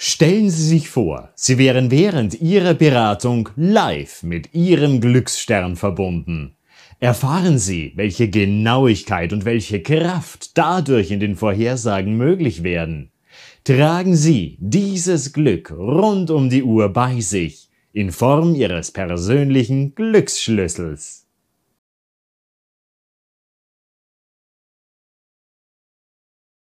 Stellen Sie sich vor, Sie wären während Ihrer Beratung live mit Ihrem Glücksstern verbunden. Erfahren Sie, welche Genauigkeit und welche Kraft dadurch in den Vorhersagen möglich werden. Tragen Sie dieses Glück rund um die Uhr bei sich in Form Ihres persönlichen Glücksschlüssels.